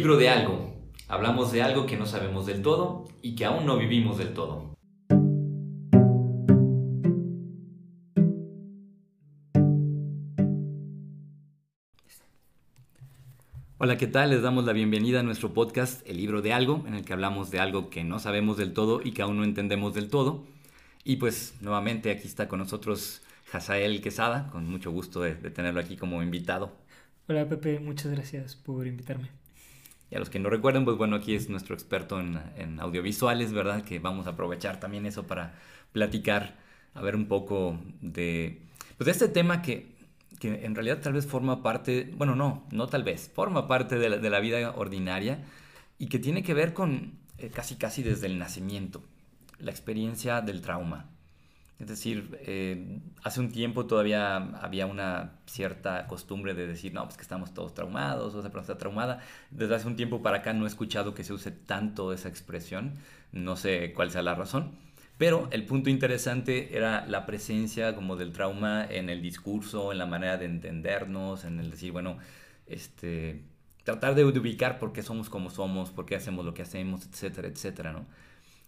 libro de algo. Hablamos de algo que no sabemos del todo y que aún no vivimos del todo. Hola, ¿qué tal? Les damos la bienvenida a nuestro podcast El libro de algo, en el que hablamos de algo que no sabemos del todo y que aún no entendemos del todo. Y pues nuevamente aquí está con nosotros Hazael Quesada, con mucho gusto de, de tenerlo aquí como invitado. Hola Pepe, muchas gracias por invitarme. Y a los que no recuerden, pues bueno, aquí es nuestro experto en, audiovisuales, ¿verdad? Que vamos a aprovechar también eso para platicar, a ver un poco de, pues de este tema que, que en realidad tal vez forma parte, bueno, no, no tal vez, forma parte de la, vida ordinaria y que tiene que ver con eh, casi casi desde el nacimiento, la experiencia del trauma. Es decir, eh, hace un tiempo todavía había una cierta costumbre de decir, no, pues que estamos todos traumados, o esa persona está traumada. Desde hace un tiempo para acá no he escuchado que se use tanto esa expresión, no sé cuál sea la razón. Pero el punto interesante era la presencia como del trauma en el discurso, en la manera de entendernos, en el decir, bueno, este, tratar de ubicar por qué somos como somos, por qué hacemos lo que hacemos, etcétera, etcétera, ¿no?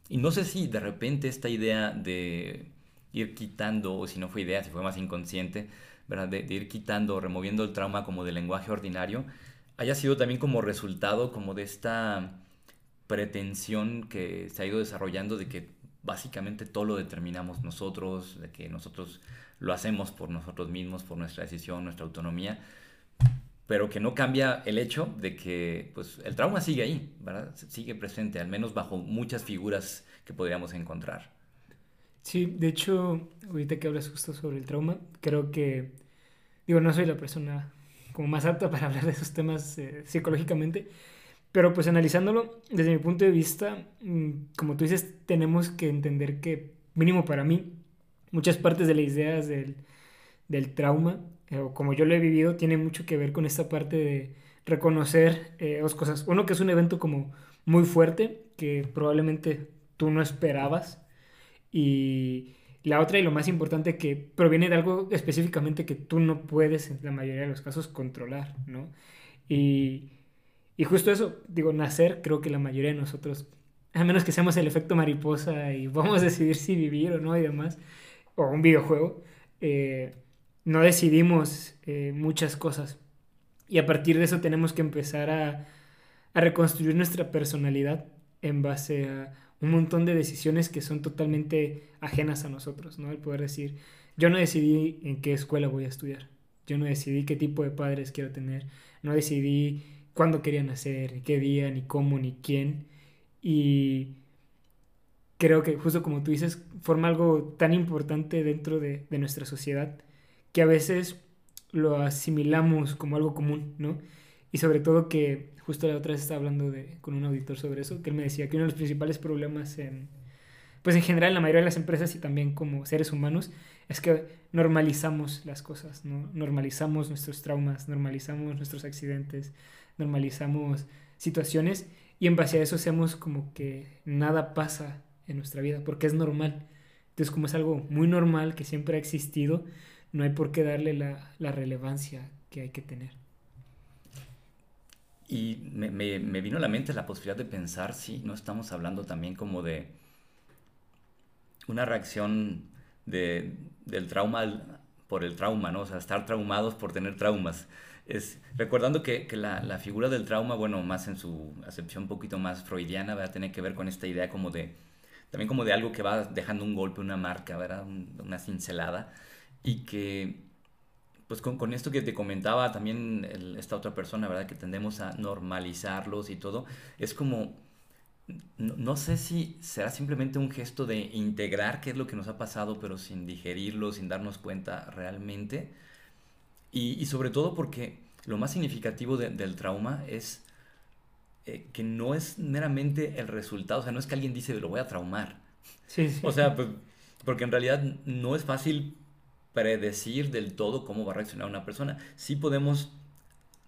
Y no sé si de repente esta idea de ir quitando, o si no fue idea, si fue más inconsciente, ¿verdad? De, ir quitando, removiendo el trauma como del lenguaje ordinario, haya sido también como resultado como de esta pretensión que se ha ido desarrollando de que básicamente todo lo determinamos nosotros, de que nosotros lo hacemos por nosotros mismos, por nuestra decisión, nuestra autonomía, pero que no cambia el hecho de que pues, el trauma sigue ahí, ¿verdad? Sigue presente, al menos bajo muchas figuras que podríamos encontrar. Sí, de hecho, ahorita que hablas justo sobre el trauma, creo que, digo, no soy la persona como más apta para hablar de esos temas eh, psicológicamente, pero pues analizándolo desde mi punto de vista, mm, como tú dices, tenemos que entender que, mínimo para mí, muchas partes de las ideas del, del trauma, eh, o como yo lo he vivido, tiene mucho que ver con esta parte de reconocer eh, dos cosas. Uno, que es un evento como muy fuerte, que probablemente tú no esperabas, y la otra y lo más importante que proviene de algo específicamente que tú no puedes en la mayoría de los casos controlar, ¿no? Y, y justo eso, digo, nacer, creo que la mayoría de nosotros, a menos que seamos el efecto mariposa y vamos a decidir si vivir o no y demás, o un videojuego, eh, no decidimos eh, muchas cosas. Y a partir de eso tenemos que empezar a, a reconstruir nuestra personalidad en base a un montón de decisiones que son totalmente ajenas a nosotros, ¿no? El poder decir, yo no decidí en qué escuela voy a estudiar, yo no decidí qué tipo de padres quiero tener, no decidí cuándo quería nacer, ni qué día, ni cómo, ni quién. Y creo que justo como tú dices, forma algo tan importante dentro de, de nuestra sociedad que a veces lo asimilamos como algo común, ¿no? Y sobre todo que justo la otra vez estaba hablando con un auditor sobre eso, que él me decía que uno de los principales problemas en, pues en general en la mayoría de las empresas y también como seres humanos, es que normalizamos las cosas, ¿no? Normalizamos nuestros traumas, normalizamos nuestros accidentes, normalizamos situaciones y en base a eso hacemos como que nada pasa en nuestra vida, porque es normal. Entonces como es algo muy normal que siempre ha existido, no hay por qué darle la relevancia que hay que tener. Y me, me, vino a la mente la posibilidad de pensar si no estamos hablando también como de una reacción de, del trauma por el trauma, ¿no? O sea, estar traumados por tener traumas. Es, recordando que, que la, la, figura del trauma, bueno, más en su acepción un poquito más freudiana, ¿verdad? Tiene que ver con esta idea como de, también como de algo que va dejando un golpe, una marca, ¿verdad? una cincelada. Y que pues con, esto que te comentaba también esta otra persona, ¿verdad? Que tendemos a normalizarlos y todo, es como, no, sé si será simplemente un gesto de integrar qué es lo que nos ha pasado, pero sin digerirlo, sin darnos cuenta realmente. Y, sobre todo porque lo más significativo del trauma es eh, que no es meramente el resultado, o sea, no es que alguien dice lo voy a traumar. Sí, sí. O sea, pues, porque en realidad no es fácil predecir del todo cómo va a reaccionar una persona. Sí podemos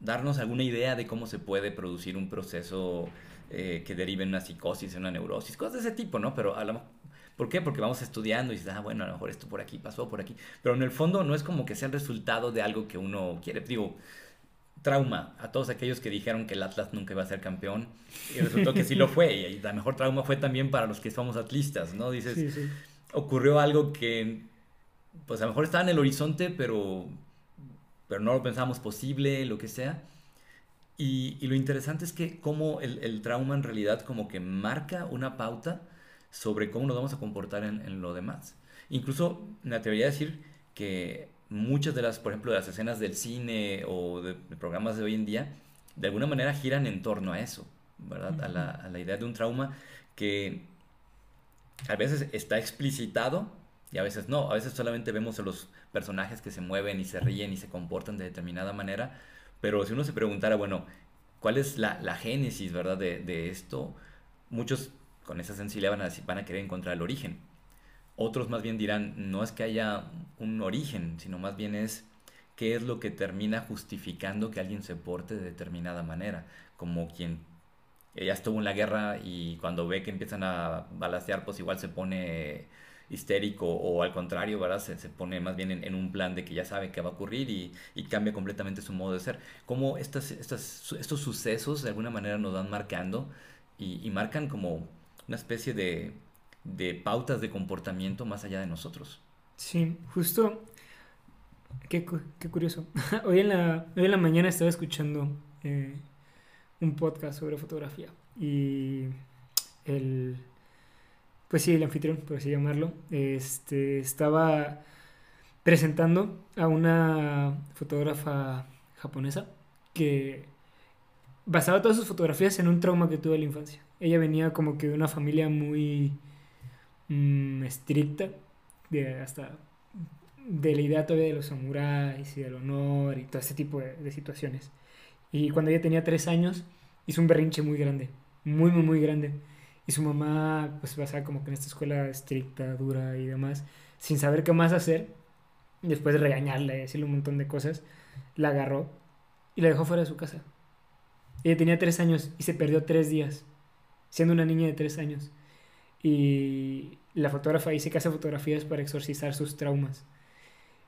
darnos alguna idea de cómo se puede producir un proceso eh, que derive en una psicosis, en una neurosis, cosas de ese tipo, ¿no? Pero a ¿Por qué? Porque vamos estudiando y dices, ah, bueno, a lo mejor esto por aquí pasó, por aquí. Pero en el fondo no es como que sea el resultado de algo que uno quiere. Digo, trauma a todos aquellos que dijeron que el Atlas nunca iba a ser campeón y resultó que sí lo fue y la mejor trauma fue también para los que somos atlistas, ¿no? Dices, ocurrió algo que pues a lo mejor estaba en el horizonte, pero, pero no lo pensábamos posible, lo que sea. Y, y lo interesante es que como el, el, trauma en realidad como que marca una pauta sobre cómo nos vamos a comportar en, en lo demás. Incluso me atrevería a decir que muchas de las, por ejemplo, de las escenas del cine o de, programas de hoy en día, de alguna manera giran en torno a eso, ¿verdad? a, la, a la idea de un trauma que a veces está explicitado y a veces no. A veces solamente vemos a los personajes que se mueven y se ríen y se comportan de determinada manera. Pero si uno se preguntara, bueno, ¿cuál es la, la génesis, verdad, de, de, esto? Muchos con esa sensibilidad van a, van a querer encontrar el origen. Otros más bien dirán, no es que haya un origen, sino más bien es qué es lo que termina justificando que alguien se porte de determinada manera, como quien ya estuvo en la guerra y cuando ve que empiezan a balasear, pues igual se pone histérico o al contrario, ¿verdad? Se, se pone más bien en, en, un plan de que ya sabe qué va a ocurrir y, y cambia completamente su modo de ser. Cómo estas, estas, estos sucesos de alguna manera nos van marcando y, y marcan como una especie de, de, pautas de comportamiento más allá de nosotros. Sí, justo, qué, qué curioso. hoy, en la, hoy en la mañana estaba escuchando eh, un podcast sobre fotografía y el pues sí, el anfitrión, por así llamarlo, este, estaba presentando a una fotógrafa japonesa que basaba todas sus fotografías en un trauma que tuvo en la infancia. Ella venía como que de una familia muy mmm, estricta, de hasta de la idea todavía de los samuráis y del honor y todo ese tipo de, de situaciones. Y cuando ella tenía tres años, hizo un berrinche muy grande, muy, muy, muy grande y su mamá, pues basada como que en esta escuela estricta, dura y demás, sin saber qué más hacer, después de regañarla y decirle un montón de cosas, la agarró y la dejó fuera de su casa. Ella tenía tres años y se perdió tres días, siendo una niña de tres años. Y la fotógrafa dice que hace fotografías para exorcizar sus traumas.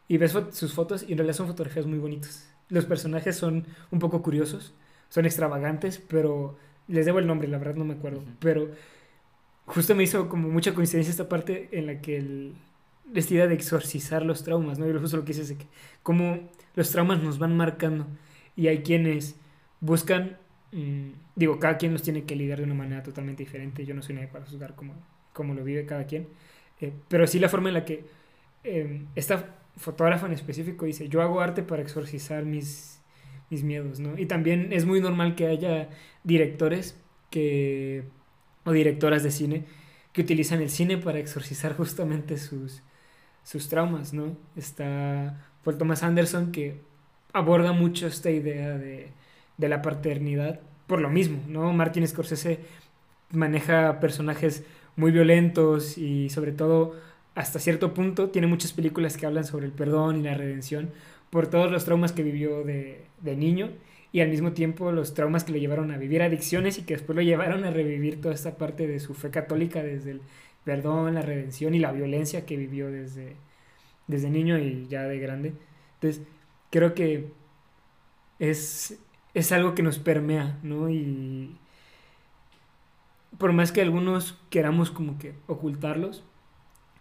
Y ves sus fotos y en realidad son fotografías muy bonitas. Los personajes son un poco curiosos, son extravagantes, pero les debo el nombre, la verdad no me acuerdo. Pero justo me hizo como mucha coincidencia esta parte en la que el, esta idea de exorcizar los traumas, ¿no? Y justo lo que dices es que cómo los traumas nos van marcando. Y hay quienes buscan, mmm, digo, cada quien los tiene que lidiar de una manera totalmente diferente. Yo no soy nadie para juzgar cómo, cómo lo vive cada quien. Eh, pero sí la forma en la que eh, esta fotógrafa en específico dice, yo hago arte para exorcizar mis mis miedos, ¿no? Y también es muy normal que haya directores que, o directoras de cine que utilizan el cine para exorcizar justamente sus, sus traumas, ¿no? Está Paul Thomas Anderson que aborda mucho esta idea de, de la paternidad por lo mismo, ¿no? Martin Scorsese maneja personajes muy violentos y sobre todo hasta cierto punto tiene muchas películas que hablan sobre el perdón y la redención por todos los traumas que vivió de, de niño y al mismo tiempo los traumas que lo llevaron a vivir adicciones y que después lo llevaron a revivir toda esta parte de su fe católica desde el perdón, la redención y la violencia que vivió desde, desde niño y ya de grande. Entonces, creo que es, es algo que nos permea, ¿no? Y por más que algunos queramos como que ocultarlos,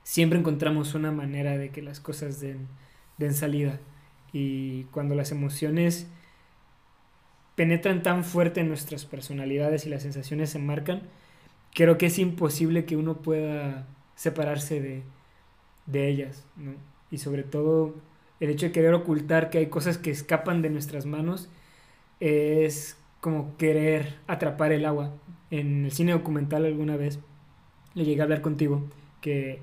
siempre encontramos una manera de que las cosas den, den salida. Y cuando las emociones penetran tan fuerte en nuestras personalidades y las sensaciones se marcan, creo que es imposible que uno pueda separarse de, de ellas, ¿no? Y sobre todo el hecho de querer ocultar que hay cosas que escapan de nuestras manos es como querer atrapar el agua. En el cine documental alguna vez le llegué a hablar contigo que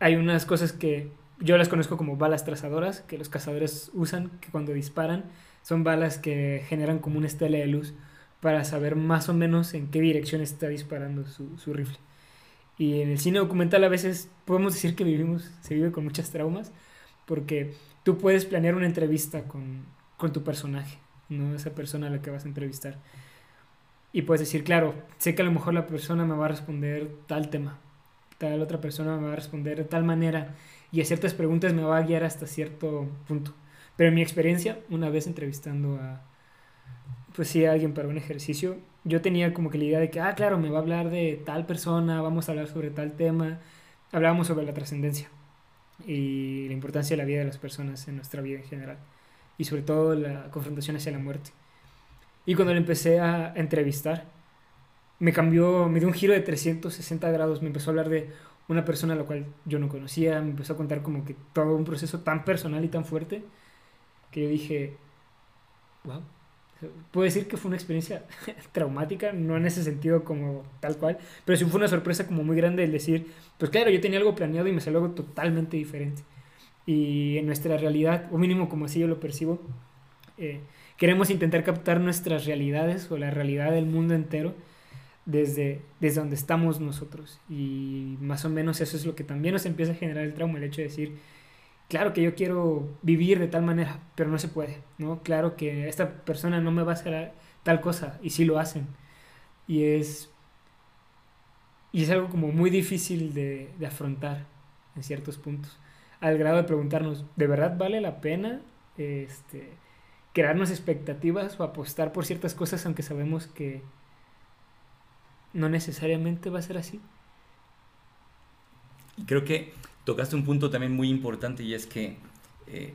hay unas cosas que yo las conozco como balas trazadoras que los cazadores usan, que cuando disparan son balas que generan como una estela de luz para saber más o menos en qué dirección está disparando su, rifle. Y en el cine documental a veces podemos decir que vivimos, se vive con muchas traumas, porque tú puedes planear una entrevista con, con tu personaje, ¿no? Esa persona a la que vas a entrevistar. Y puedes decir, claro, sé que a lo mejor la persona me va a responder tal tema, tal otra persona me va a responder de tal manera y a ciertas preguntas me va a guiar hasta cierto punto. Pero en mi experiencia, una vez entrevistando a, pues sí, a alguien para un ejercicio, yo tenía como que la idea de que, ah, claro, me va a hablar de tal persona, vamos a hablar sobre tal tema. Hablábamos sobre la trascendencia y la importancia de la vida de las personas en nuestra vida en general y sobre todo la confrontación hacia la muerte. Y cuando le empecé a entrevistar, me cambió, me dio un giro de 360 grados, me empezó a hablar de una persona a la cual yo no conocía, me empezó a contar como que todo un proceso tan personal y tan fuerte que yo dije, wow, puedo decir que fue una experiencia traumática, no en ese sentido como tal cual, pero sí fue una sorpresa como muy grande el decir, pues claro, yo tenía algo planeado y me salió algo totalmente diferente. Y en nuestra realidad, o mínimo como así yo lo percibo, eh, queremos intentar captar nuestras realidades o la realidad del mundo entero desde, desde donde estamos nosotros. Y más o menos eso es lo que también nos empieza a generar el trauma, el hecho de decir, claro que yo quiero vivir de tal manera, pero no se puede, ¿no? Claro que esta persona no me va a hacer tal cosa, y sí lo hacen. Y es, y es algo como muy difícil de, de afrontar en ciertos puntos, al grado de preguntarnos, ¿de verdad vale la pena este, crearnos expectativas o apostar por ciertas cosas aunque sabemos que no necesariamente va a ser así? Creo que tocaste un punto también muy importante y es que eh,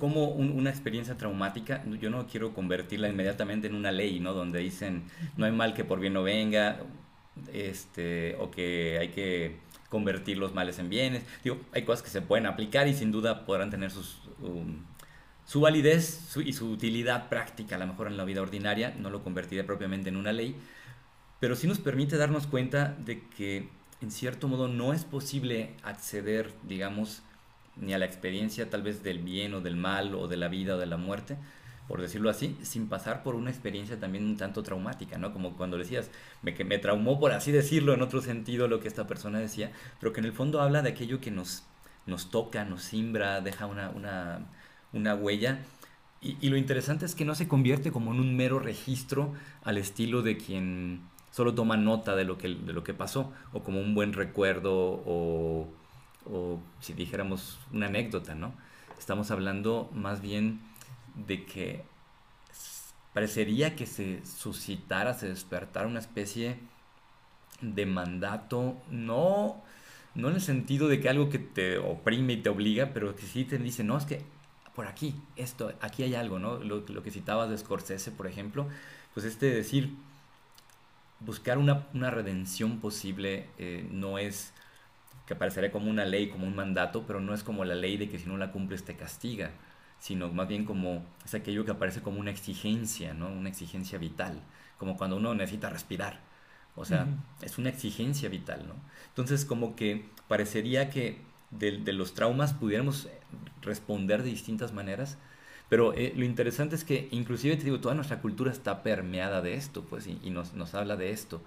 como una experiencia traumática, yo no quiero convertirla inmediatamente en una ley, ¿no? Donde dicen, no hay mal que por bien no venga, este, o que hay que convertir los males en bienes. Digo, hay cosas que se pueden aplicar y sin duda podrán tener sus, um, su validez y su utilidad práctica, a lo mejor en la vida ordinaria, no lo convertiré propiamente en una ley, pero sí nos permite darnos cuenta de que en cierto modo no es posible acceder, digamos, ni a la experiencia tal vez del bien o del mal o de la vida o de la muerte, por decirlo así, sin pasar por una experiencia también un tanto traumática, ¿no? Como cuando decías, me, que me traumó, por así decirlo, en otro sentido lo que esta persona decía, pero que en el fondo habla de aquello que nos, nos toca, nos simbra, deja una, una, una huella. Y, y, lo interesante es que no se convierte como en un mero registro al estilo de quien solo toma nota de lo que, de lo que pasó, o como un buen recuerdo, o, o si dijéramos una anécdota, ¿no? Estamos hablando más bien de que parecería que se suscitara, se despertara una especie de mandato, no, no en el sentido de que algo que te oprime y te obliga, pero que sí te dice, no, es que por aquí, esto, aquí hay algo, ¿no? Lo, lo que citabas de Scorsese, por ejemplo, pues este decir, buscar una, redención posible eh, no es que parecería como una ley, como un mandato, pero no es como la ley de que si no la cumples te castiga, sino más bien como es aquello que aparece como una exigencia, ¿no? Una exigencia vital, como cuando uno necesita respirar. O sea, es una exigencia vital, ¿no? Entonces, como que parecería que de, de los traumas pudiéramos responder de distintas maneras, pero eh, lo interesante es que inclusive te digo, toda nuestra cultura está permeada de esto, pues, y, nos, nos, habla de esto.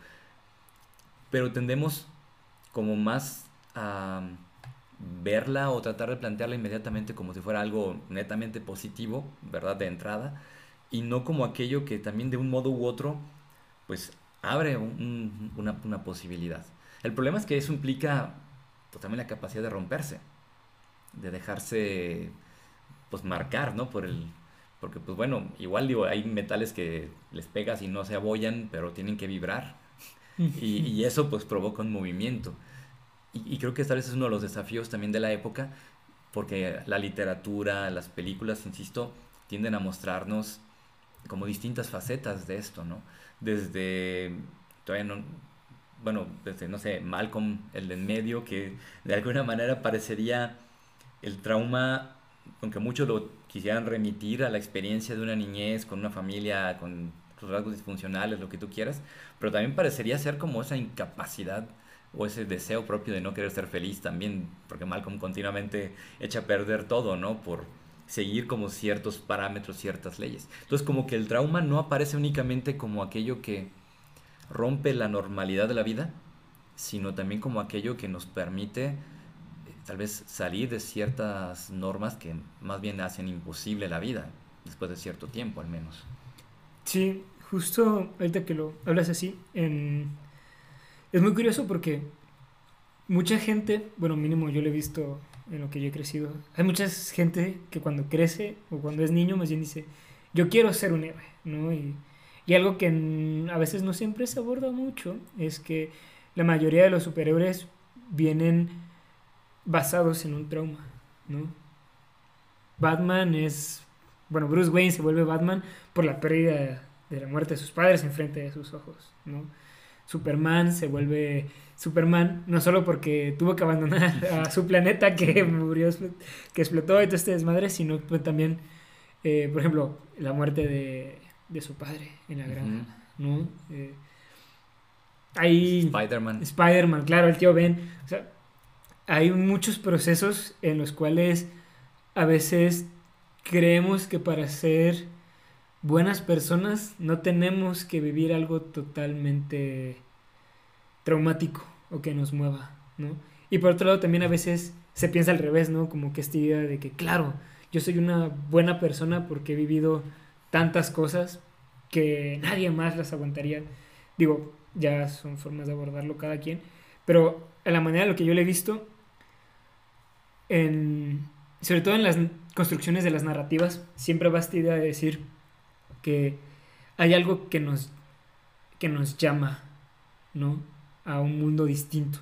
Pero tendemos como más a verla o tratar de plantearla inmediatamente como si fuera algo netamente positivo, ¿verdad? De entrada, y no como aquello que también de un modo u otro, pues, abre una, una posibilidad. El problema es que eso implica pues, también la capacidad de romperse, de dejarse pues marcar, ¿no? Por el, porque pues bueno, igual digo, hay metales que les pegas y no se abollan, pero tienen que vibrar. y, y, eso pues provoca un movimiento. Y, creo que tal vez es uno de los desafíos también de la época, porque la literatura, las películas, insisto, tienden a mostrarnos como distintas facetas de esto, ¿no? Desde, todavía no, bueno, desde, no sé, Malcolm, el de en medio, que de alguna manera parecería el trauma aunque muchos lo quisieran remitir a la experiencia de una niñez con una familia, con sus rasgos disfuncionales, lo que tú quieras, pero también parecería ser como esa incapacidad o ese deseo propio de no querer ser feliz también, porque Malcolm continuamente echa a perder todo, ¿no? Por seguir como ciertos parámetros, ciertas leyes. Entonces como que el trauma no aparece únicamente como aquello que rompe la normalidad de la vida, sino también como aquello que nos permite tal vez salir de ciertas normas que más bien hacen imposible la vida, después de cierto tiempo al menos. Sí, justo ahorita que lo hablas así, es muy curioso porque mucha gente, bueno, mínimo yo lo he visto en lo que yo he crecido, hay mucha gente que cuando crece o cuando es niño más bien dice, yo quiero ser un héroe, ¿no? Y, y algo que a veces no siempre se aborda mucho es que la mayoría de los superhéroes vienen basados en un trauma, ¿no? Batman es, bueno, Bruce Wayne se vuelve Batman por la pérdida de la muerte de sus padres enfrente de sus ojos, ¿no? Superman se vuelve Superman no solo porque tuvo que abandonar a su planeta que murió, que explotó y todo este desmadre, sino también, eh, por ejemplo, la muerte de, su padre en la granja, ¿no? Eh, hay... Spider-Man. Spider-Man, claro, el tío Ben. O sea, hay muchos procesos en los cuales a veces creemos que para ser buenas personas no tenemos que vivir algo totalmente traumático o que nos mueva, ¿no? Y por otro lado también a veces se piensa al revés, ¿no? Como que esta idea de que, claro, yo soy una buena persona porque he vivido tantas cosas que nadie más las aguantaría. Digo, ya son formas de abordarlo cada quien, pero a la manera de lo que yo le he visto, en, sobre todo en las construcciones de las narrativas, siempre va esta idea de decir que hay algo que nos, que nos llama, ¿no? A un mundo distinto.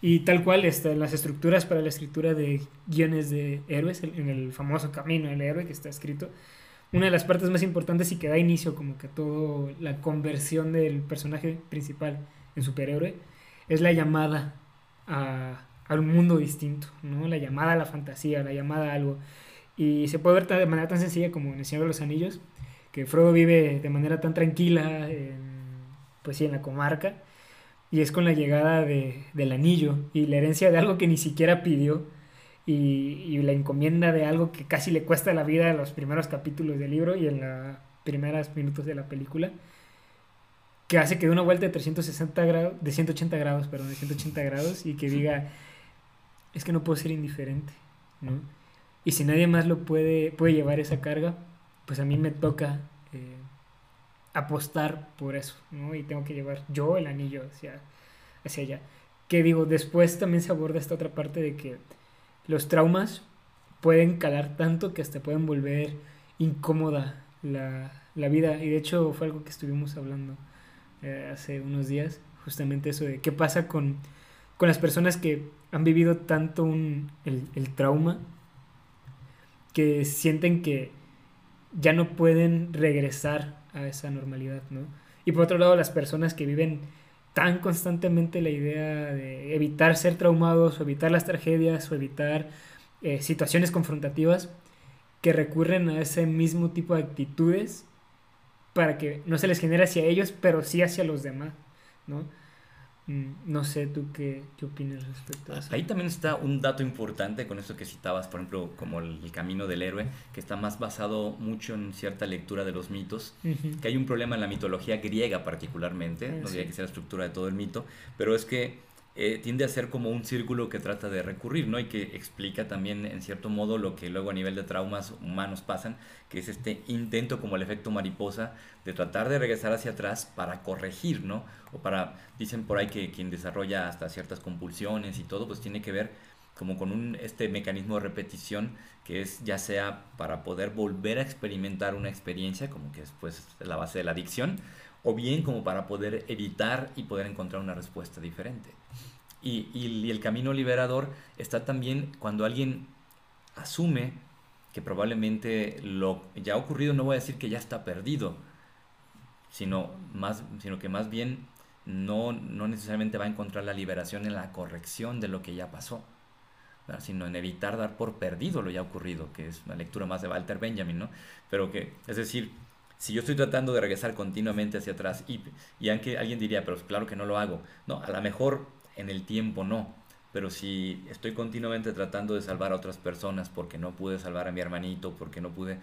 Y tal cual, está las estructuras para la escritura de guiones de héroes, en el famoso Camino del Héroe que está escrito, una de las partes más importantes y que da inicio como que a toda la conversión del personaje principal en superhéroe es la llamada a, un mundo distinto, ¿no? La llamada a la fantasía, la llamada a algo. Y se puede ver de manera tan sencilla como en El Señor de los Anillos, que Frodo vive de manera tan tranquila, pues sí, en la comarca, y es con la llegada de, del anillo y la herencia de algo que ni siquiera pidió, y, la encomienda de algo que casi le cuesta la vida en los primeros capítulos del libro y en los primeros minutos de la película, que hace que dé una vuelta de 360 grados, de 180 grados, perdón, de 180 grados y que diga, es que no puedo ser indiferente, ¿no? Y si nadie más lo puede, puede llevar esa carga, pues a mí me toca eh, apostar por eso, ¿no? Y tengo que llevar yo el anillo hacia, hacia allá. Que digo, después también se aborda esta otra parte de que los traumas pueden calar tanto que hasta pueden volver incómoda la, vida. Y de hecho fue algo que estuvimos hablando eh, hace unos días, justamente eso de qué pasa con, con las personas que han vivido tanto un, el, trauma que sienten que ya no pueden regresar a esa normalidad, ¿no? Y por otro lado, las personas que viven tan constantemente la idea de evitar ser traumados o evitar las tragedias o evitar eh, situaciones confrontativas que recurren a ese mismo tipo de actitudes para que no se les genere hacia ellos, pero sí hacia los demás, ¿no? Mm, no sé tú qué, qué opinas respecto a eso. Ahí también está un dato importante con esto que citabas, por ejemplo, como el, camino del héroe, que está más basado mucho en cierta lectura de los mitos, que hay un problema en la mitología griega particularmente, no diría que sea la estructura de todo el mito, pero es que eh, tiende a ser como un círculo que trata de recurrir, ¿no? Y que explica también, en cierto modo, lo que luego a nivel de traumas humanos pasan, que es este intento como el efecto mariposa de tratar de regresar hacia atrás para corregir, ¿no? O para, dicen por ahí que quien desarrolla hasta ciertas compulsiones y todo, pues tiene que ver como con este mecanismo de repetición que es ya sea para poder volver a experimentar una experiencia, como que es pues la base de la adicción, o bien como para poder evitar y poder encontrar una respuesta diferente. Y, y, el camino liberador está también cuando alguien asume que probablemente lo ya ocurrido, no voy a decir que ya está perdido, sino, más, sino que más bien no, no necesariamente va a encontrar la liberación en la corrección de lo que ya pasó, sino en evitar dar por perdido lo ya ocurrido, que es una lectura más de Walter Benjamin, ¿no? Pero que, es decir, si yo estoy tratando de regresar continuamente hacia atrás y, y aunque alguien diría, pero claro que no lo hago, no, a lo mejor en el tiempo no, pero si estoy continuamente tratando de salvar a otras personas porque no pude salvar a mi hermanito, porque no pude,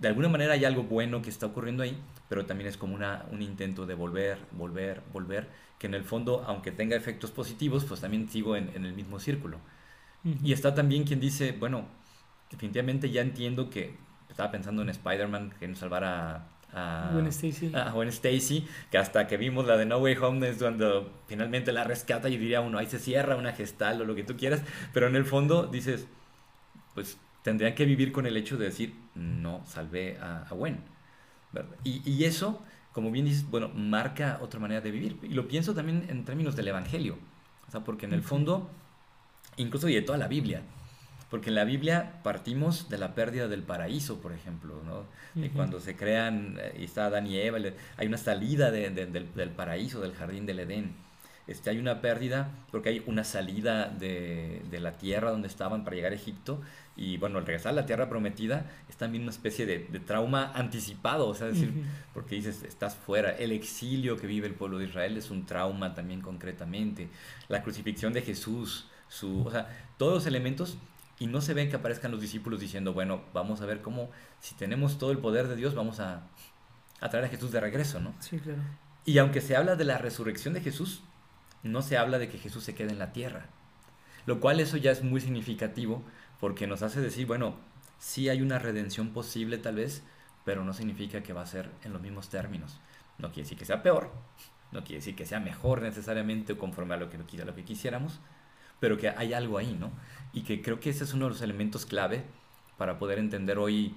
de alguna manera hay algo bueno que está ocurriendo ahí, pero también es como una, un intento de volver, volver, volver, que en el fondo, aunque tenga efectos positivos, pues también sigo en, el mismo círculo. Y está también quien dice, bueno, definitivamente ya entiendo que estaba pensando en Spider-Man que nos salvara a Gwen Stacy. A Gwen Stacy, que hasta que vimos la de No Way Home es cuando finalmente la rescata y diría uno, ahí se cierra una gestal o lo que tú quieras, pero en el fondo dices, pues tendrían que vivir con el hecho de decir, no, salvé a, a Gwen. Y, y, eso, como bien dices, bueno, marca otra manera de vivir. Y lo pienso también en términos del Evangelio. O sea, porque en el fondo, incluso y de toda la Biblia, porque en la Biblia partimos de la pérdida del paraíso, por ejemplo, ¿no? De cuando se crean, eh, y está Adán y Eva, hay una salida del, del, paraíso, del jardín del Edén. Este, hay una pérdida porque hay una salida de, de, la tierra donde estaban para llegar a Egipto y bueno, al regresar a la tierra prometida es también una especie de, de trauma anticipado, o sea, decir, porque dices, estás fuera, el exilio que vive el pueblo de Israel es un trauma también concretamente, la crucifixión de Jesús, su, o sea, todos los elementos y no se ven que aparezcan los discípulos diciendo, bueno, vamos a ver cómo, si tenemos todo el poder de Dios, vamos a, a traer a Jesús de regreso, ¿no? Sí, claro. Y aunque se habla de la resurrección de Jesús, no se habla de que Jesús se quede en la tierra. Lo cual eso ya es muy significativo porque nos hace decir, bueno, sí hay una redención posible tal vez, pero no significa que va a ser en los mismos términos. No quiere decir que sea peor, no quiere decir que sea mejor necesariamente conforme a lo que, a lo que quisiéramos, pero que hay algo ahí, ¿no? Y que creo que ese es uno de los elementos clave para poder entender hoy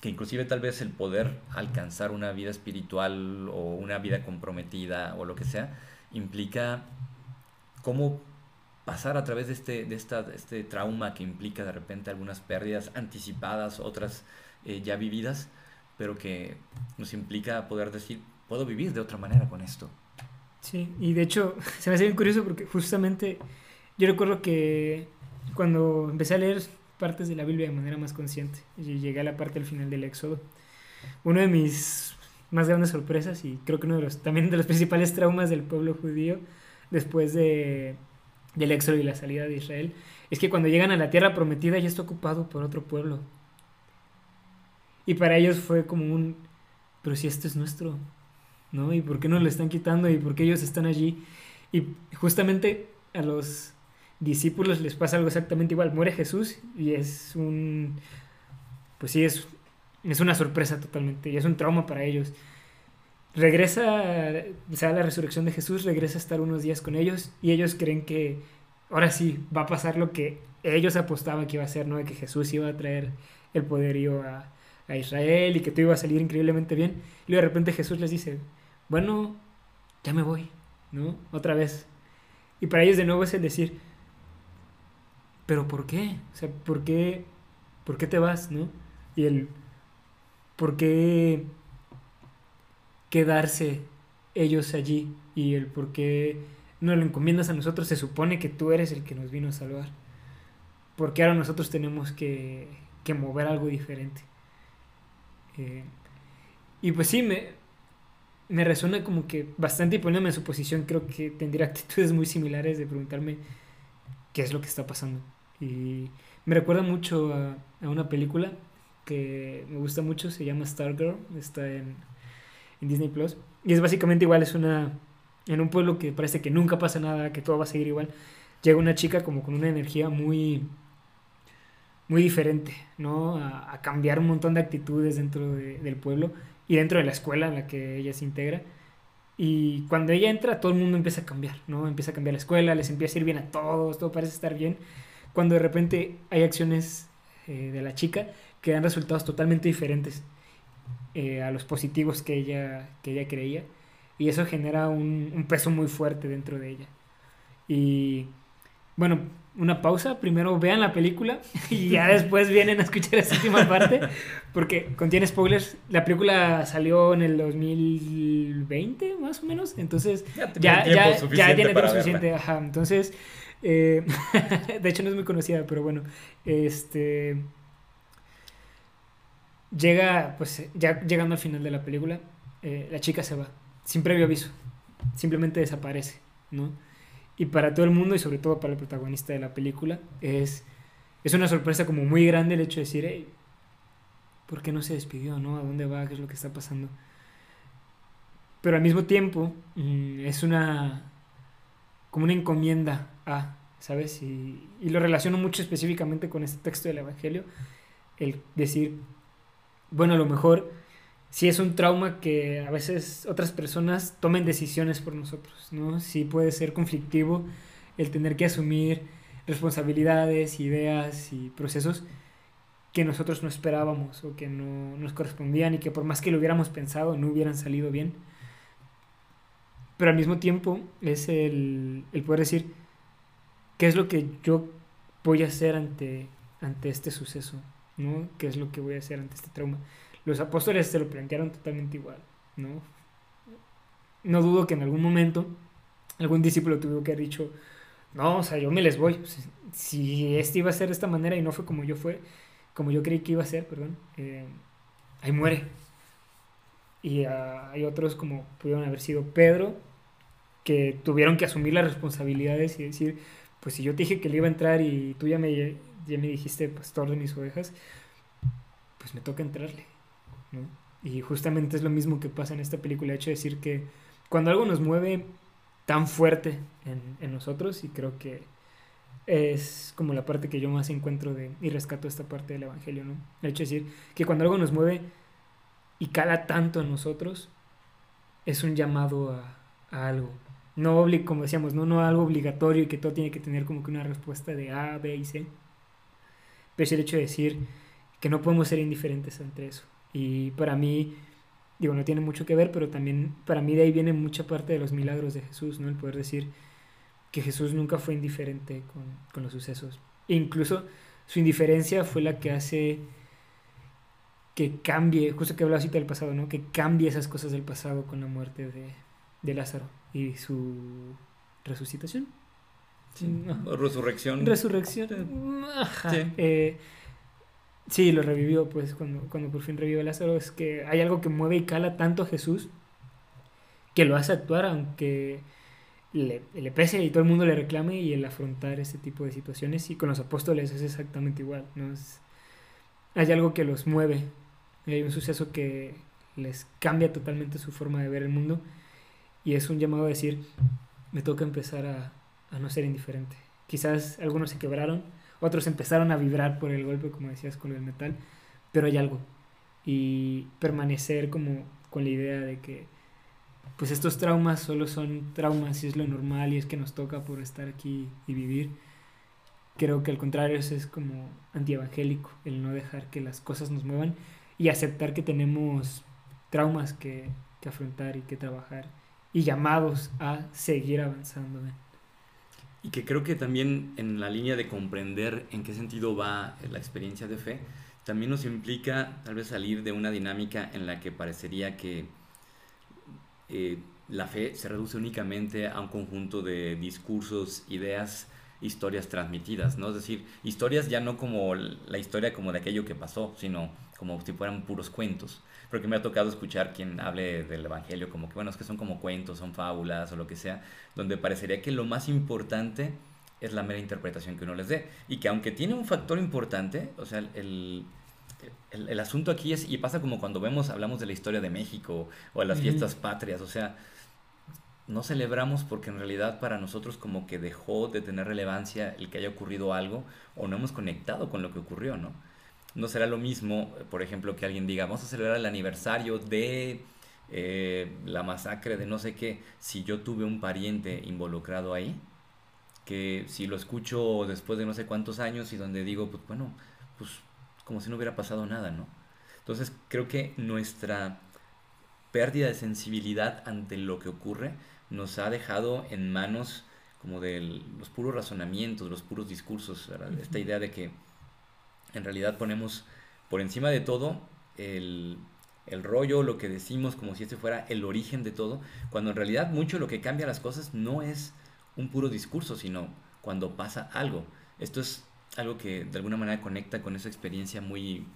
que inclusive tal vez el poder alcanzar una vida espiritual o una vida comprometida o lo que sea, implica cómo pasar a través de este, de esta, este trauma que implica de repente algunas pérdidas anticipadas, otras eh, ya vividas, pero que nos implica poder decir, puedo vivir de otra manera con esto. Sí, y de hecho se me hace bien curioso porque justamente yo recuerdo que cuando empecé a leer partes de la Biblia de manera más consciente, y llegué a la parte del final del Éxodo, uno de mis más grandes sorpresas y creo que uno de los también de los principales traumas del pueblo judío después de del éxodo y la salida de Israel es que cuando llegan a la tierra prometida ya está ocupado por otro pueblo. Y para ellos fue como un pero si esto es nuestro, ¿no? ¿Y por qué no lo están quitando y por qué ellos están allí? Y justamente a los discípulos les pasa algo exactamente igual. Muere Jesús y es un. Pues sí, es, es una sorpresa totalmente y es un trauma para ellos. Regresa, o sea, la resurrección de Jesús, regresa a estar unos días con ellos y ellos creen que ahora sí va a pasar lo que ellos apostaban que iba a ser, ¿no? De que Jesús iba a traer el poderío a, a Israel y que todo iba a salir increíblemente bien. Y de repente Jesús les dice, bueno, ya me voy, ¿no? Otra vez. Y para ellos de nuevo es el decir, pero ¿por qué? O sea, ¿por qué, por qué te vas, no? Y el, ¿por qué quedarse ellos allí? Y el por qué no lo encomiendas a nosotros, se supone que tú eres el que nos vino a salvar. Porque ahora nosotros tenemos que, que mover algo diferente. Eh, y pues sí, me, me resuena como que bastante y poniéndome en su posición, creo que tendría actitudes muy similares de preguntarme qué es lo que está pasando. Y me recuerda mucho a, una película que me gusta mucho, se llama Stargirl, está en, Disney Plus. Y es básicamente igual, es una. En un pueblo que parece que nunca pasa nada, que todo va a seguir igual. Llega una chica como con una energía muy. muy diferente, ¿no? A, cambiar un montón de actitudes dentro del pueblo y dentro de la escuela en la que ella se integra. Y cuando ella entra, todo el mundo empieza a cambiar, ¿no? Empieza a cambiar la escuela, les empieza a ir bien a todos, todo parece estar bien cuando de repente hay acciones eh, de la chica que dan resultados totalmente diferentes eh, a los positivos que ella, que ella creía. Y eso genera un, un, peso muy fuerte dentro de ella. Y bueno, una pausa. Primero vean la película y ya después vienen a escuchar esa última parte. Porque contiene spoilers. La película salió en el 2020, más o menos. Entonces ya, ya, ya, ya tiene tiempo suficiente. Ajá. Entonces eh, de hecho no es muy conocida, pero bueno. Este. Llega, pues ya llegando al final de la película, eh, la chica se va, sin previo aviso. Simplemente desaparece, ¿no? Y para todo el mundo, y sobre todo para el protagonista de la película, es, es una sorpresa como muy grande el hecho de decir, hey, ¿por qué no se despidió, no? ¿A dónde va? ¿Qué es lo que está pasando? Pero al mismo tiempo, mm, es una como una encomienda a, ¿sabes? Y, lo relaciono mucho específicamente con este texto del Evangelio, el decir, bueno, a lo mejor si es un trauma que a veces otras personas tomen decisiones por nosotros, ¿no? Sí puede ser conflictivo el tener que asumir responsabilidades, ideas y procesos que nosotros no esperábamos o que no nos correspondían y que por más que lo hubiéramos pensado no hubieran salido bien. Pero al mismo tiempo es el, el poder decir, ¿qué es lo que yo voy a hacer ante, ante este suceso? ¿no? ¿Qué es lo que voy a hacer ante este trauma? Los apóstoles se lo plantearon totalmente igual, ¿no? No dudo que en algún momento algún discípulo tuvo que haber dicho, no, o sea, yo me les voy. Si este iba a ser de esta manera y no fue como yo fue, como yo creí que iba a ser, perdón, eh, ahí muere. Y uh, hay otros como pudieron haber sido Pedro, que tuvieron que asumir las responsabilidades y decir, pues si yo te dije que le iba a entrar y tú ya me, ya me dijiste pastor de mis ovejas, pues me toca entrarle. Y justamente es lo mismo que pasa en esta película, el hecho de decir que cuando algo nos mueve tan fuerte en, nosotros, y creo que es como la parte que yo más encuentro de, y rescato esta parte del Evangelio, ¿no? El hecho de decir que cuando algo nos mueve y cala tanto en nosotros, es un llamado a algo. No, como decíamos, no, no algo obligatorio y que todo tiene que tener como que una respuesta de A, B y C. Pero es el hecho de decir que no podemos ser indiferentes ante eso. Y para mí, digo, no tiene mucho que ver, pero también para mí de ahí viene mucha parte de los milagros de Jesús, ¿no? El poder decir que Jesús nunca fue indiferente con, con los sucesos. E incluso su indiferencia fue la que hace que cambie, justo que hablaba del pasado, ¿no? Que cambie esas cosas del pasado con la muerte de, de Lázaro y su resucitación. Sí. Resurrección. Resurrección. Ajá. Sí. Eh, sí. lo revivió, pues, cuando, cuando por fin revivió Lázaro. Es que hay algo que mueve y cala tanto a Jesús que lo hace actuar, aunque le, le, pese y todo el mundo le reclame y el afrontar ese tipo de situaciones. Y con los apóstoles es exactamente igual. ¿no? Es, hay algo que los mueve. Hay un suceso que les cambia totalmente su forma de ver el mundo. Y es un llamado a decir, me toca empezar a, a no ser indiferente. Quizás algunos se quebraron, otros empezaron a vibrar por el golpe, como decías, con el metal, pero hay algo. Y permanecer como con la idea de que pues estos traumas solo son traumas y es lo normal y es que nos toca por estar aquí y vivir. Creo que al contrario eso es como antievangélico, el no dejar que las cosas nos muevan y aceptar que tenemos traumas que, que afrontar y que trabajar y llamados a seguir avanzando. Y que creo que también en la línea de comprender en qué sentido va la experiencia de fe, también nos implica tal vez salir de una dinámica en la que parecería que eh, la fe se reduce únicamente a un conjunto de discursos, ideas, historias transmitidas, ¿no? Es decir, historias ya no como la historia como de aquello que pasó, sino como si fueran puros cuentos porque me ha tocado escuchar quien hable del Evangelio como que, bueno, es que son como cuentos, son fábulas o lo que sea, donde parecería que lo más importante es la mera interpretación que uno les dé. Y que aunque tiene un factor importante, o sea, el, el, el asunto aquí es, y pasa como cuando vemos, hablamos de la historia de México o de las fiestas patrias, o sea, no celebramos porque en realidad para nosotros como que dejó de tener relevancia el que haya ocurrido algo o no hemos conectado con lo que ocurrió, ¿no? no será lo mismo, por ejemplo, que alguien diga, vamos a celebrar el aniversario de eh, la masacre de no sé qué, si yo tuve un pariente involucrado ahí, que si lo escucho después de no sé cuántos años y donde digo, pues bueno, pues como si no hubiera pasado nada, ¿no? Entonces creo que nuestra pérdida de sensibilidad ante lo que ocurre nos ha dejado en manos como de los puros razonamientos, los puros discursos, esta idea de que en realidad ponemos por encima de todo el, el rollo, lo que decimos como si este fuera el origen de todo, cuando en realidad mucho lo que cambia las cosas no es un puro discurso, sino cuando pasa algo. Esto es algo que de alguna manera conecta con esa experiencia muy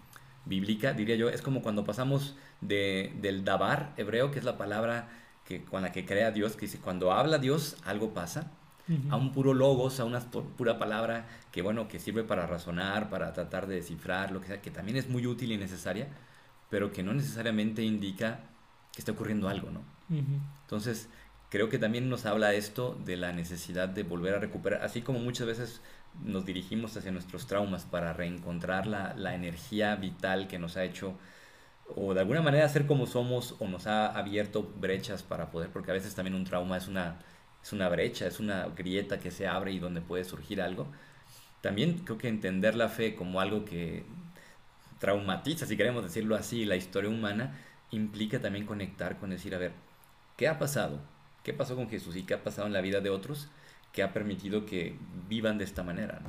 bíblica, diría yo, es como cuando pasamos de, del dabar hebreo, que es la palabra que, con la que crea Dios, que dice, cuando habla Dios, algo pasa, a un puro logos, a una pura palabra que bueno, que sirve para razonar, para tratar de descifrar, lo que sea, que también es muy útil y necesaria, pero que no necesariamente indica que está ocurriendo algo, ¿no? Entonces, creo que también nos habla esto de la necesidad de volver a recuperar, así como muchas veces nos dirigimos hacia nuestros traumas para reencontrar la, la energía vital que nos ha hecho o de alguna manera ser como somos o nos ha abierto brechas para poder, porque a veces también un trauma es una es una brecha, es una grieta que se abre y donde puede surgir algo. También creo que entender la fe como algo que traumatiza, si queremos decirlo así, la historia humana, implica también conectar con decir, a ver, ¿qué ha pasado? ¿Qué pasó con Jesús y qué ha pasado en la vida de otros que ha permitido que vivan de esta manera?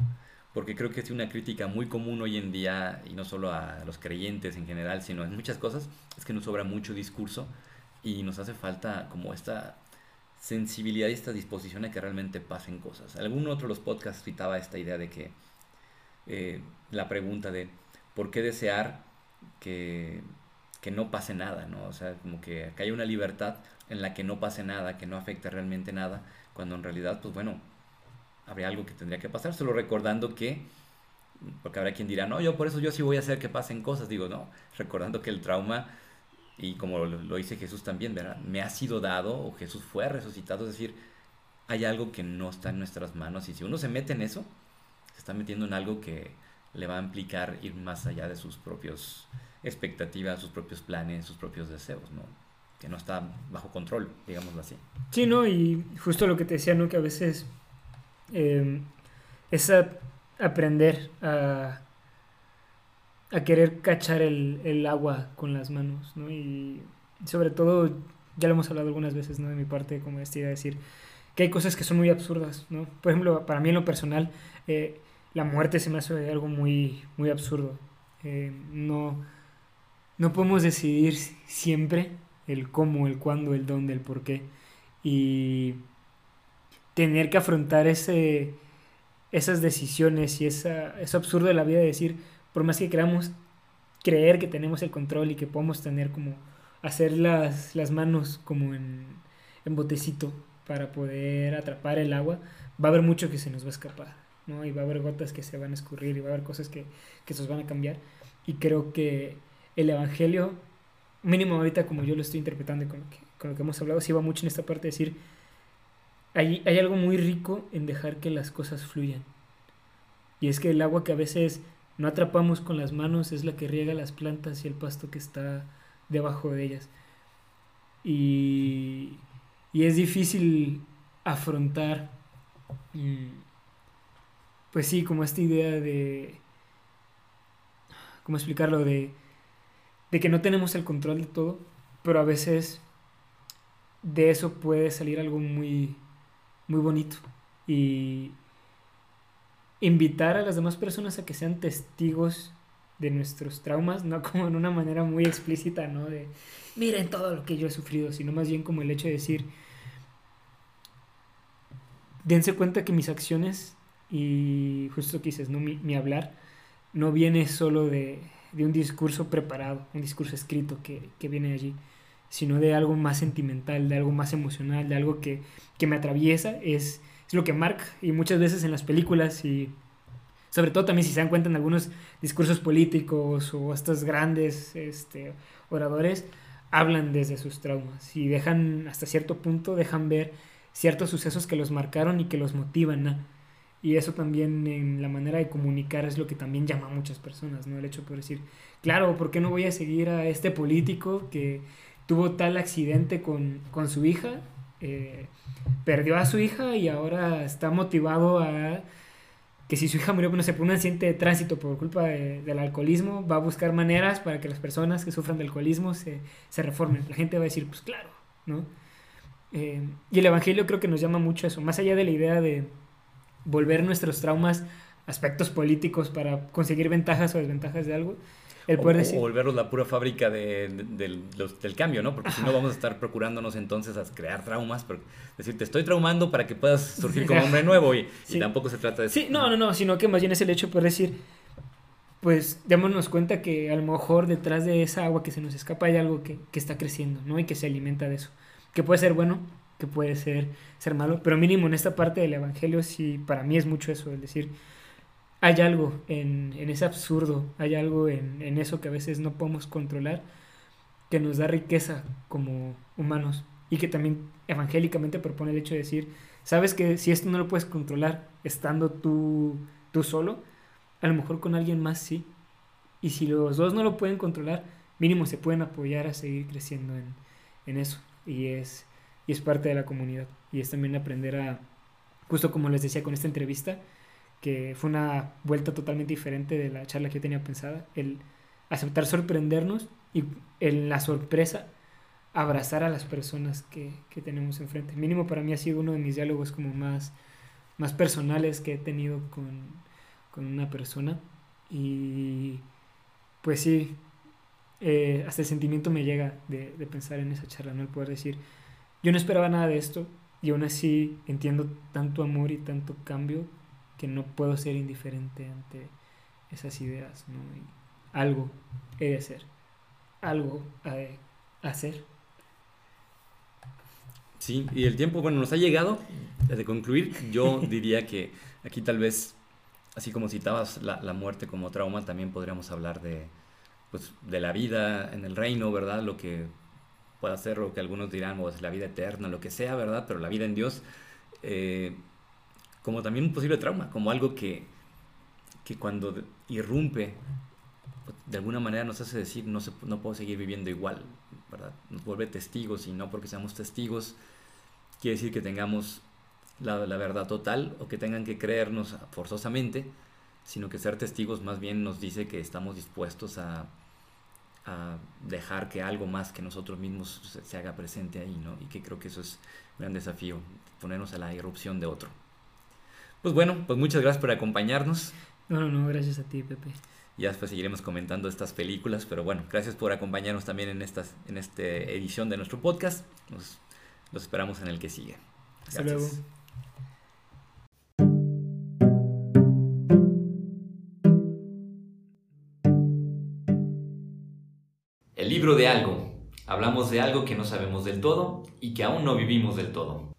Porque creo que es una crítica muy común hoy en día, y no solo a los creyentes en general, sino en muchas cosas, es que nos sobra mucho discurso y nos hace falta como esta sensibilidad y esta disposición a que realmente pasen cosas. Algún otro de los podcasts citaba esta idea de que eh, la pregunta de por qué desear que, que, no pase nada, ¿no? O sea, como que, que haya una libertad en la que no pase nada, que no afecte realmente nada, cuando en realidad, pues bueno, habría algo que tendría que pasar, solo recordando que, porque habrá quien dirá, no, yo por eso yo sí voy a hacer que pasen cosas, digo, no, recordando que el trauma y como lo, dice Jesús también, ¿verdad? Me ha sido dado o Jesús fue resucitado, es decir, hay algo que no está en nuestras manos y si uno se mete en eso, se está metiendo en algo que le va a implicar ir más allá de sus propias expectativas, sus propios planes, sus propios deseos, ¿no? Que no está bajo control, digámoslo así. Sí, ¿no? Y justo lo que te decía, ¿no? Que a veces eh, es aprender a a querer cachar el, el, agua con las manos, ¿no? Y sobre todo, ya lo hemos hablado algunas veces, ¿no? De mi parte, como decía, decir que hay cosas que son muy absurdas, ¿no? Por ejemplo, para mí en lo personal, eh, la muerte se me hace algo muy, muy absurdo. Eh, no, no podemos decidir siempre el cómo, el cuándo, el dónde, el por qué. Y tener que afrontar ese, esas decisiones y esa, eso absurdo de la vida de decir, por más que queramos creer que tenemos el control y que podemos tener como hacer las, las manos como en, en botecito para poder atrapar el agua, va a haber mucho que se nos va a escapar, ¿no? Y va a haber gotas que se van a escurrir y va a haber cosas que, que se nos van a cambiar. Y creo que el Evangelio, mínimo ahorita como yo lo estoy interpretando y con lo que, con lo que hemos hablado, sí va mucho en esta parte de decir, hay, hay algo muy rico en dejar que las cosas fluyan. Y es que el agua que a veces no atrapamos con las manos es la que riega las plantas y el pasto que está debajo de ellas. Y, y es difícil afrontar, mm, pues sí, como esta idea de, ¿cómo explicarlo? De, de que no tenemos el control de todo, pero a veces de eso puede salir algo muy, muy bonito. Y, invitar a las demás personas a que sean testigos de nuestros traumas, no como en una manera muy explícita, ¿no? De miren todo lo que yo he sufrido, sino más bien como el hecho de decir, dense cuenta que mis acciones y justo que dices, ¿no? Mi, hablar no viene solo de, de, un discurso preparado, un discurso escrito que, que, viene allí, sino de algo más sentimental, de algo más emocional, de algo que, que me atraviesa, es es lo que marca y muchas veces en las películas y sobre todo también si se dan cuenta en algunos discursos políticos o estos grandes este, oradores hablan desde sus traumas y dejan hasta cierto punto dejan ver ciertos sucesos que los marcaron y que los motivan y eso también en la manera de comunicar es lo que también llama a muchas personas no el hecho de decir claro por qué no voy a seguir a este político que tuvo tal accidente con, con su hija eh, perdió a su hija y ahora está motivado a que si su hija murió no sé, por un accidente de tránsito por culpa del alcoholismo, va a buscar maneras para que las personas que sufran de alcoholismo se, se reformen. La gente va a decir, pues claro, ¿no? Eh, y el Evangelio creo que nos llama mucho eso, más allá de la idea de volver nuestros traumas aspectos políticos para conseguir ventajas o desventajas de algo, el poder o, decir... volverlos la pura fábrica de, del cambio, ¿no? Porque si no vamos a estar procurándonos entonces a crear traumas, pero decir, te estoy traumando para que puedas surgir como hombre nuevo y, tampoco se trata de eso. Sí, no, no, no, sino que más bien es el hecho de poder decir, pues démonos cuenta que a lo mejor detrás de esa agua que se nos escapa hay algo que, que está creciendo, ¿no? Y que se alimenta de eso. Que puede ser bueno, que puede ser, ser malo, pero mínimo en esta parte del Evangelio sí, para mí es mucho eso, el decir, hay algo en, ese absurdo, hay algo en, eso que a veces no podemos controlar, que nos da riqueza como humanos y que también evangélicamente propone el hecho de decir, sabes que si esto no lo puedes controlar estando tú, tú solo, a lo mejor con alguien más sí. Y si los dos no lo pueden controlar, mínimo se pueden apoyar a seguir creciendo en, en eso. Y es, y es parte de la comunidad. Y es también aprender a, justo como les decía con esta entrevista, que fue una vuelta totalmente diferente de la charla que yo tenía pensada, el aceptar sorprendernos y en la sorpresa abrazar a las personas que, que, tenemos enfrente. Mínimo para mí ha sido uno de mis diálogos como más, más personales que he tenido con, con una persona. Y pues sí, eh, hasta el sentimiento me llega de, de, pensar en esa charla, ¿no? El poder decir, yo no esperaba nada de esto y aún así entiendo tanto amor y tanto cambio que no puedo ser indiferente ante esas ideas, ¿no? Y algo he de hacer, algo he de hacer Sí, y el tiempo, bueno, nos ha llegado. De concluir, yo diría que aquí tal vez, así como citabas la, la, muerte como trauma, también podríamos hablar de, pues, de la vida en el reino, ¿verdad? Lo que puede ser, lo que algunos dirán, pues, la vida eterna, lo que sea, ¿verdad? Pero la vida en Dios, eh, como también un posible trauma, como algo que, que cuando irrumpe, de alguna manera nos hace decir, no, se, no puedo seguir viviendo igual, ¿verdad? Nos vuelve testigos y no porque seamos testigos quiere decir que tengamos la, verdad total o que tengan que creernos forzosamente, sino que ser testigos más bien nos dice que estamos dispuestos a, dejar que algo más que nosotros mismos se, haga presente ahí, ¿no? Y que creo que eso es un gran desafío, ponernos a la irrupción de otro. Pues bueno, pues muchas gracias por acompañarnos. No, no, no, gracias a ti, Pepe. Ya después seguiremos comentando estas películas, pero bueno, gracias por acompañarnos también en, estas, en esta edición de nuestro podcast. Nos los esperamos en el que sigue. Hasta luego. El libro de algo. Hablamos de algo que no sabemos del todo y que aún no vivimos del todo.